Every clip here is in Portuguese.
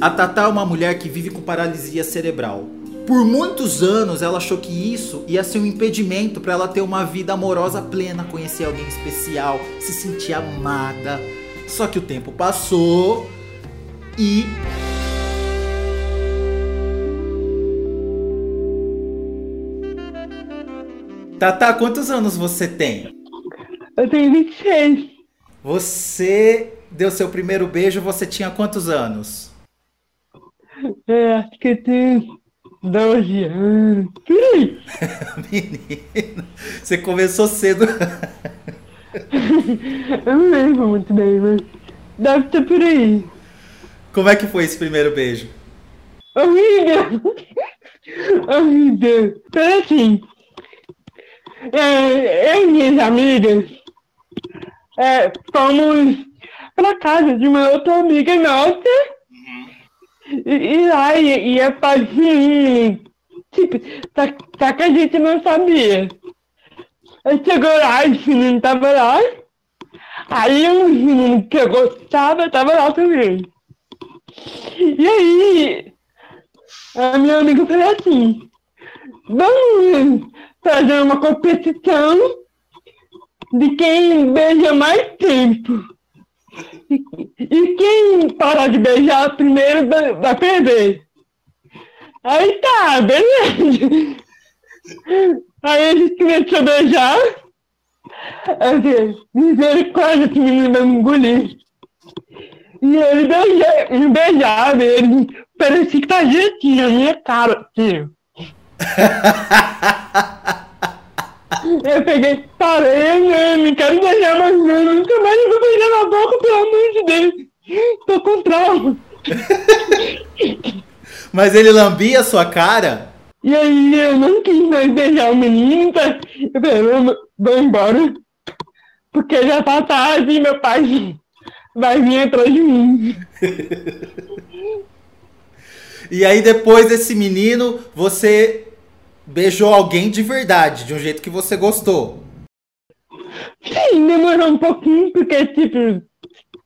A Tatá é uma mulher que vive com paralisia cerebral. Por muitos anos ela achou que isso ia ser um impedimento para ela ter uma vida amorosa plena, conhecer alguém especial, se sentir amada. Só que o tempo passou e Tatá, quantos anos você tem? Eu tenho 26. Você deu seu primeiro beijo, você tinha quantos anos? É, acho que eu tenho 12 anos. Menina, você começou cedo. eu não lembro muito bem, mas deve ter por aí. Como é que foi esse primeiro beijo? Horrível! Horrível! Então assim, é, eu e minhas amigas é, fomos pra casa de uma outra amiga nossa e, e lá ia, ia fazer. Tipo, só, só que a gente não sabia. Aí chegou lá, os meninos tava lá. Aí um menino que eu gostava tava lá também. E aí, a minha amiga falou assim: vamos fazer uma competição de quem beija mais tempo. E, quem parar de beijar primeiro vai, perder. Aí tá, beleza. Aí a gente começou a beijar. Assim, misericórdia, esse menino vai me engolir. E ele beijava, ele beijava, ele parecia que tá jeitinho a minha cara, tio. Eu peguei, parei, né? Não quero beijar mais. Nunca mais eu vou beijar na boca, pelo amor de Deus. Tô com trauma. Mas ele lambia a sua cara? E aí eu não quis mais beijar o menino, tá? Eu falei, vou, vou embora. Porque já tá tarde e meu pai vai vir atrás de mim. e aí depois desse menino, você beijou alguém de verdade, de um jeito que você gostou. Sim, demorou um pouquinho, porque, tipo,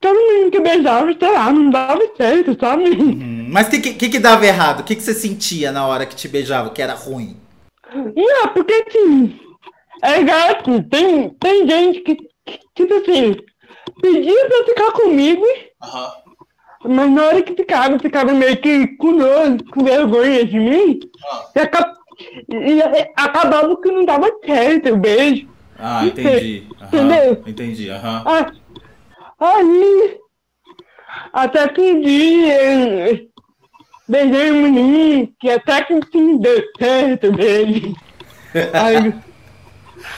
todo mundo que beijava, sei lá, não dava certo, sabe? Uhum. Mas o que, que, que dava errado? O que, que você sentia na hora que te beijava, que era ruim? Não, porque, assim, é gato, tem, tem gente que, tipo assim, pedia pra ficar comigo, uhum. mas na hora que ficava, ficava meio que nojo, com vergonha de mim, uhum. e acabava e acabava que não dava certo o beijo. Ah, entendi. Entendeu? Entendi, aham. Ah, aí, até que um dia, beijei um menino que até que sim deu certo beijo. aí,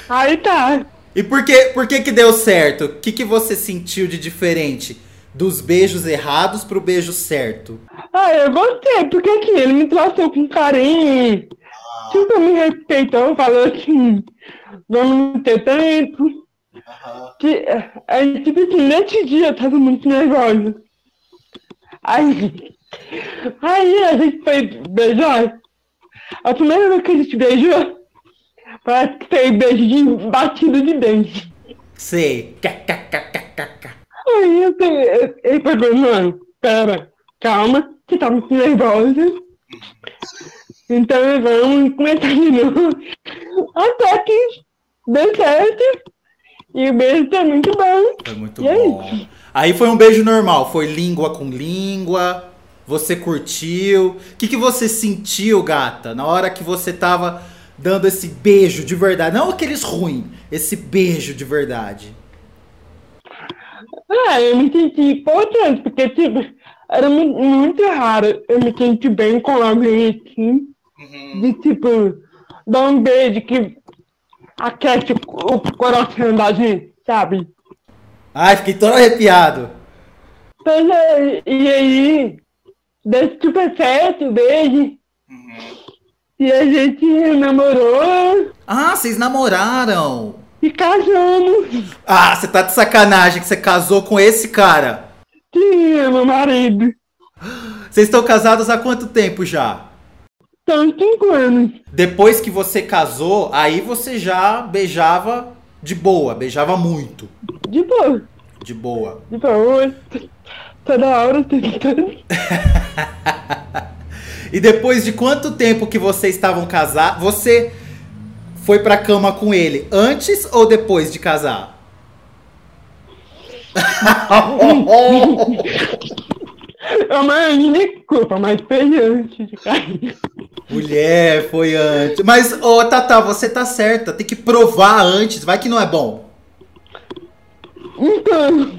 aí tá. E por que, por que que deu certo? O que, que você sentiu de diferente? Dos beijos errados pro beijo certo? Ah, eu gostei, porque assim, ele me tratou com carinho, Tipo, me respeitou, falou assim, vamos ter tempo. Uhum. Que, aí, tipo assim, nesse dia eu tava muito nervosa. Aí, aí a gente foi beijar. A primeira vez que a gente beijou, parece que foi beijo de batido de dente. Sei. Aí eu, ele pegou, mano, pera, calma, você tá muito nervosa. Então vamos começar de novo. Até que deu certo. E o beijo tá muito bom. Foi muito e é bom. Aí? aí foi um beijo normal, foi língua com língua. Você curtiu? O que, que você sentiu, gata, na hora que você tava dando esse beijo de verdade? Não aqueles ruins, esse beijo de verdade. Ah, eu me senti importante, porque tipo, era muito raro eu me sentir bem com alguém assim. Uhum. De tipo, dar um beijo que aquece o coração da gente, sabe? Ai, fiquei todo arrepiado. Pois é, e aí, deu super certo beijo. Uhum. E a gente namorou. Ah, vocês namoraram? E casamos. Ah, você tá de sacanagem que você casou com esse cara? Sim, é meu marido. Vocês estão casados há quanto tempo já? Cinco anos. Depois que você casou, aí você já beijava de boa, beijava muito. De boa. De boa. De boa. toda hora tentando. e depois de quanto tempo que vocês estavam casados, você foi pra cama com ele antes ou depois de casar? É uma desculpa, mas foi antes de cair. Mulher, foi antes. Mas, ô Tata, você tá certa. Tem que provar antes. Vai que não é bom. Então.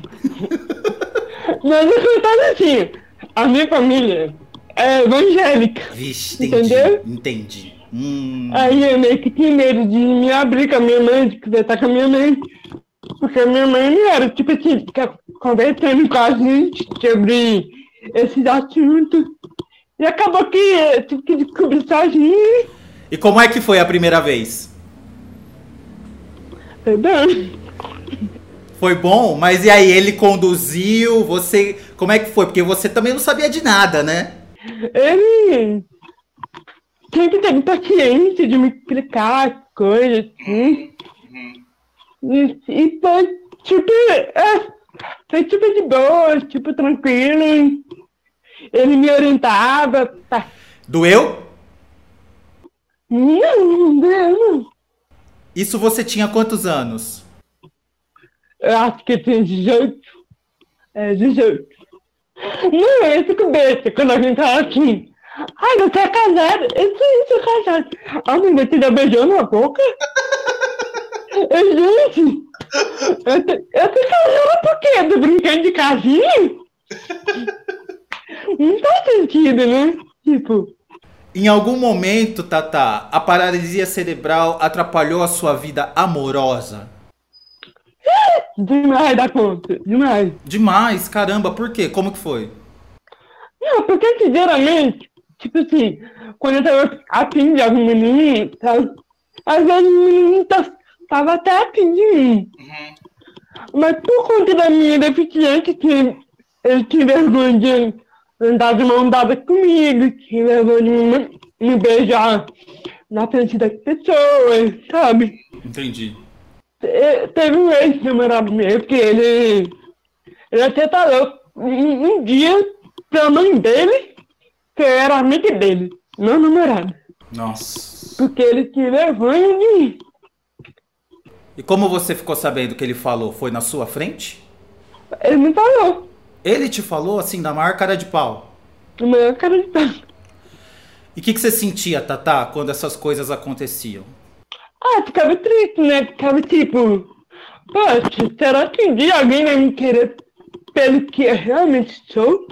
mas eu assim. A minha família é evangélica. Vixe, entendi. Entendeu? Entendi. Hum. Aí eu meio que tinha medo de me abrir com a minha mãe, de conversar com a minha mãe. Porque a minha mãe era, tipo assim, conversando com a gente sobre esses assuntos. E acabou que eu tive que descobrir sozinho. E como é que foi a primeira vez? Foi bom. Foi bom? Mas e aí, ele conduziu? Você. Como é que foi? Porque você também não sabia de nada, né? Ele sempre teve paciência de me explicar as coisas, assim. E, e foi tipo. É, foi super de boa, tipo, tranquilo. Ele me orientava. Tá. Doeu? Não, não deu, não. Isso você tinha quantos anos? Eu acho que eu tinha 18. É, 18. Não, eu fico besta quando a gente fala assim. Ai, você é casado? Eu sou, sou casado. Ah, mas você já beijou na boca? Eu, gente, eu tô, eu tô casada por quê? Tô brincando de casinha? Não faz sentido, né? Tipo, Em algum momento, Tata, a paralisia cerebral atrapalhou a sua vida amorosa? demais da conta, demais. Demais, caramba, por quê? Como que foi? Não, porque sinceramente, tipo assim, quando eu tava afim de algum menino, sabe? Às vezes o menino tá- tava até afim de mim. Mas por conta da minha deficiência, que ele tinha vergonha de andar de mão dada comigo, vergonha de me, me beijar na frente das pessoas, sabe? Entendi. Te- Teve um ex-namorado meu que ele. Ele até falou um, um dia pra mãe dele que eu era amiga dele, não namorado. Nossa. Porque ele tinha vergonha de mim. E como você ficou sabendo que ele falou? Foi na sua frente? Ele me falou. Ele te falou assim, da maior cara de pau? No meu cara de pau. E o que, que você sentia, Tata, quando essas coisas aconteciam? Ah, ficava triste, né? Ficava tipo, poxa, será que um dia alguém vai me querer pelo que eu realmente sou?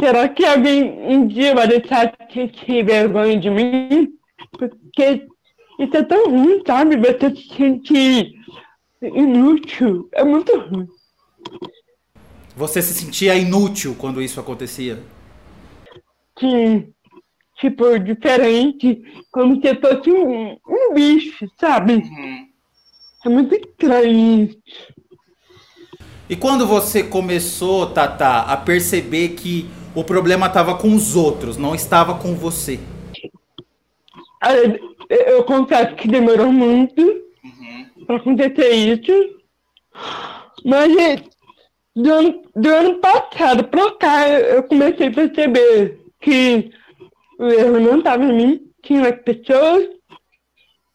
Será que alguém um dia vai deixar de ter vergonha de mim? Porque isso é tão ruim, sabe? Você se sentir inútil. É muito ruim. Você se sentia inútil quando isso acontecia? Que, tipo, diferente, como se eu fosse um, um bicho, sabe? É muito estranho isso. E quando você começou, Tata, a perceber que o problema estava com os outros, não estava com você? Aí, Eu, eu confesso que demorou muito pra acontecer isso. Mas do ano, do ano passado pra cá eu comecei a perceber que o erro não estava em mim, tinha nas pessoas,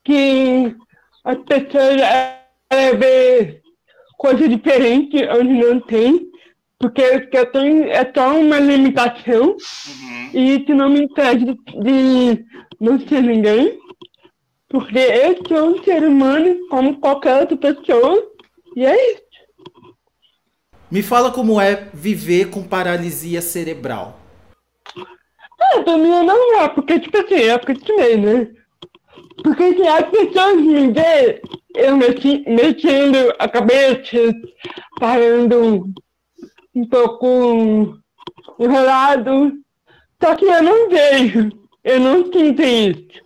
que as pessoas é, ver coisa diferente onde não tem, porque o que eu tenho é só uma limitação e isso não me impede de, de não ser ninguém, porque eu sou um ser humano como qualquer outra pessoa, e é isso. Me fala como é viver com paralisia cerebral. Ah, pra mim é normal, porque, tipo assim, eu acostumei, né? Porque se as pessoas me verem eu mexi, mexendo a cabeça, falando um pouco enrolado, só que eu não vejo, eu não sinto isso.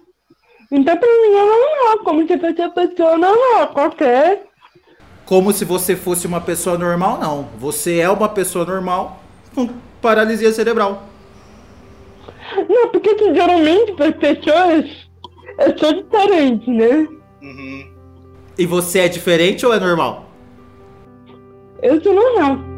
Então pra mim é normal, como se fosse uma pessoa normal, qualquer. Como se você fosse uma pessoa normal, não. Você é uma pessoa normal com paralisia cerebral. Não, porque que, geralmente para as pessoas eu sou diferente, né? E você é diferente ou é normal? Eu sou normal.